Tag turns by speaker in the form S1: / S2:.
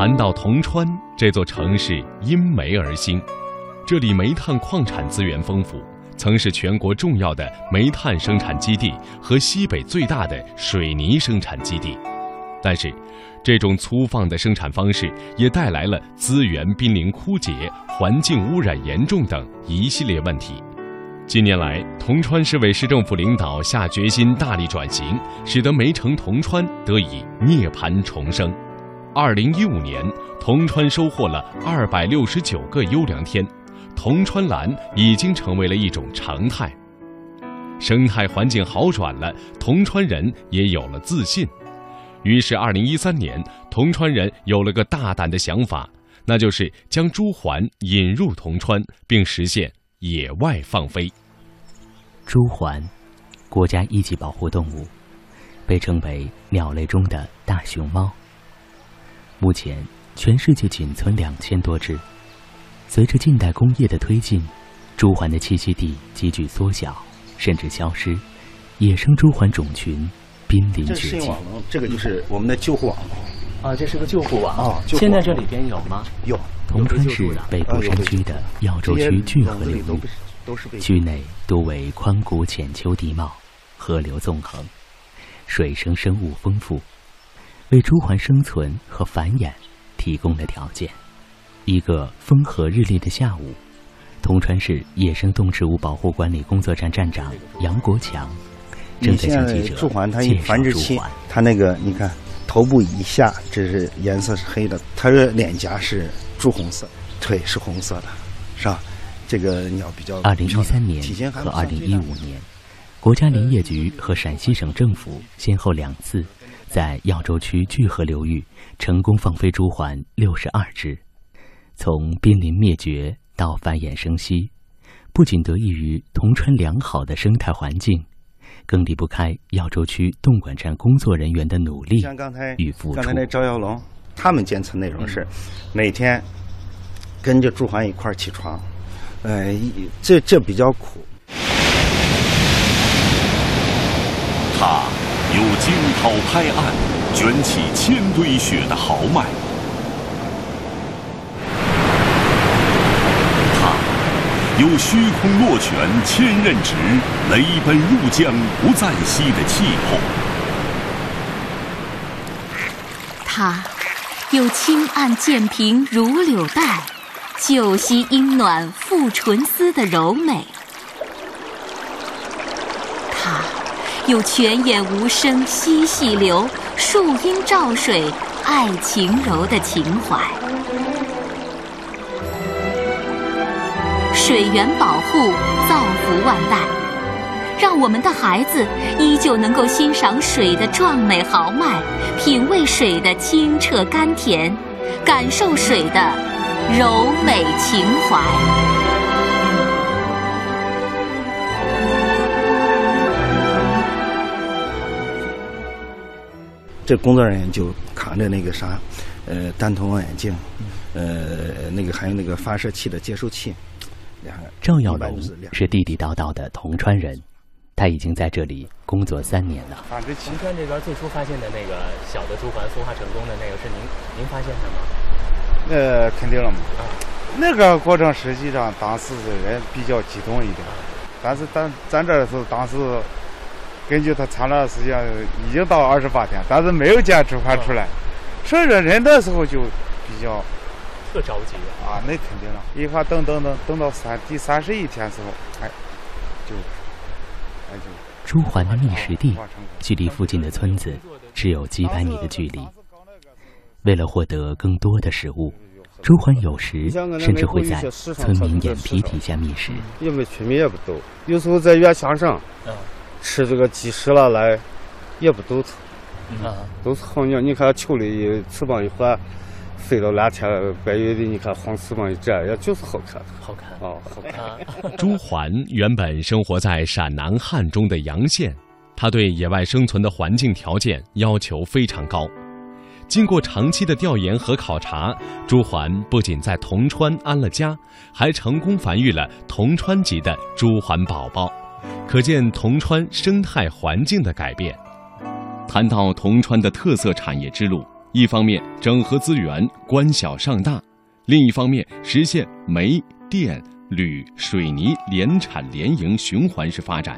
S1: 谈到铜川这座城市，因煤而兴，这里煤炭矿产资源丰富，曾是全国重要的煤炭生产基地和西北最大的水泥生产基地。但是，这种粗放的生产方式也带来了资源濒临枯竭、环境污染严重等一系列问题。近年来，铜川市委市政府领导下决心大力转型，使得煤城铜川得以涅槃重生。二零一五年，铜川收获了二百六十九个优良天，铜川蓝已经成为了一种常态。生态环境好转了，铜川人也有了自信。于是，二零一三年，铜川人有了个大胆的想法，那就是将朱鹮引入铜川，并实现野外放飞。
S2: 朱鹮，国家一级保护动物，被称为鸟类中的大熊猫。目前，全世界仅存两千多只。随着近代工业的推进，朱鹮的栖息地急剧缩小，甚至消失，野生朱鹮种群。濒临绝迹。
S3: 这个就是我们的救护网。
S2: 啊，这是个救护网啊！现在这里边有吗？
S3: 有。
S2: 铜川市北部山区的耀州区巨河流域，区内多为宽谷浅丘地貌，河流纵横，水生生物丰富，为朱鹮生存和繁衍提供了条件。一个风和日丽的下午，铜川市野生动植物保护管理工作站站长杨国强。
S3: 你现在朱鹮它一繁殖期，它那个你看头部以下这是颜色是黑的，它的脸颊是朱红色，腿是红色的，是吧？这个鸟比较。
S2: 二零一三年和二零一五年，国家林业局和陕西省政府先后两次在耀州区聚河流域成功放飞朱鹮六十二只，从濒临灭绝到繁衍生息，不仅得益于铜川良好的生态环境。更离不开耀州区动管站工作人员的努力与付出。
S3: 刚才那赵耀龙，他们监测内容是每天跟着朱鹮一块起床，呃，这这比较苦。
S4: 他有惊涛拍岸、卷起千堆雪的豪迈。他有虚空落泉千仞直，雷奔入江不再息的气魄；
S5: 他有轻按剑平如柳带，旧溪阴暖复纯丝的柔美。它有泉眼无声惜细流，树阴照水爱晴柔的情怀。水源保护，造福万代，让我们的孩子依旧能够欣赏水的壮美豪迈，品味水的清澈甘甜，感受水的柔美情怀。
S3: 这工作人员就扛着那个啥，呃，单筒望远镜，呃，那个还有那个发射器的接收器。
S2: 两个赵耀龙是地地道道的铜川人，他已经在这里工作三年了。
S6: 铜川这边最初发现的那个小的珠环孵化成功的那个是您您发现的吗？
S7: 那肯定了嘛。那个过程实际上当时人比较激动一点，但是咱咱这是当时根据他产卵时间已经到二十八天，但是没有见朱鹮出来，所以说人的时候就比较。
S6: 特着急
S7: 啊！那肯定了，一看等等等等到三第三十一天时候，哎，就
S2: 哎就。朱鹮的觅食地距离附近的村子只有几百米的距离。为了获得更多的食物，朱鹮有时甚至会在村民眼皮底下觅食。
S7: 因为村民也不多，有时候在院墙上，吃这个鸡食了来，也不都吃，啊，都是好鸟。你看秋里翅膀一换。飞到蓝天白云的，你看黄翅膀一展，也就是好看，
S6: 好看
S7: 哦，好看。
S1: 朱鹮原本生活在陕南汉中的洋县，他对野外生存的环境条件要求非常高。经过长期的调研和考察，朱鹮不仅在铜川安了家，还成功繁育了铜川籍的朱鹮宝宝，可见铜川生态环境的改变。谈到铜川的特色产业之路。一方面整合资源，关小上大；另一方面实现煤、电、铝、水泥联产联营循环式发展。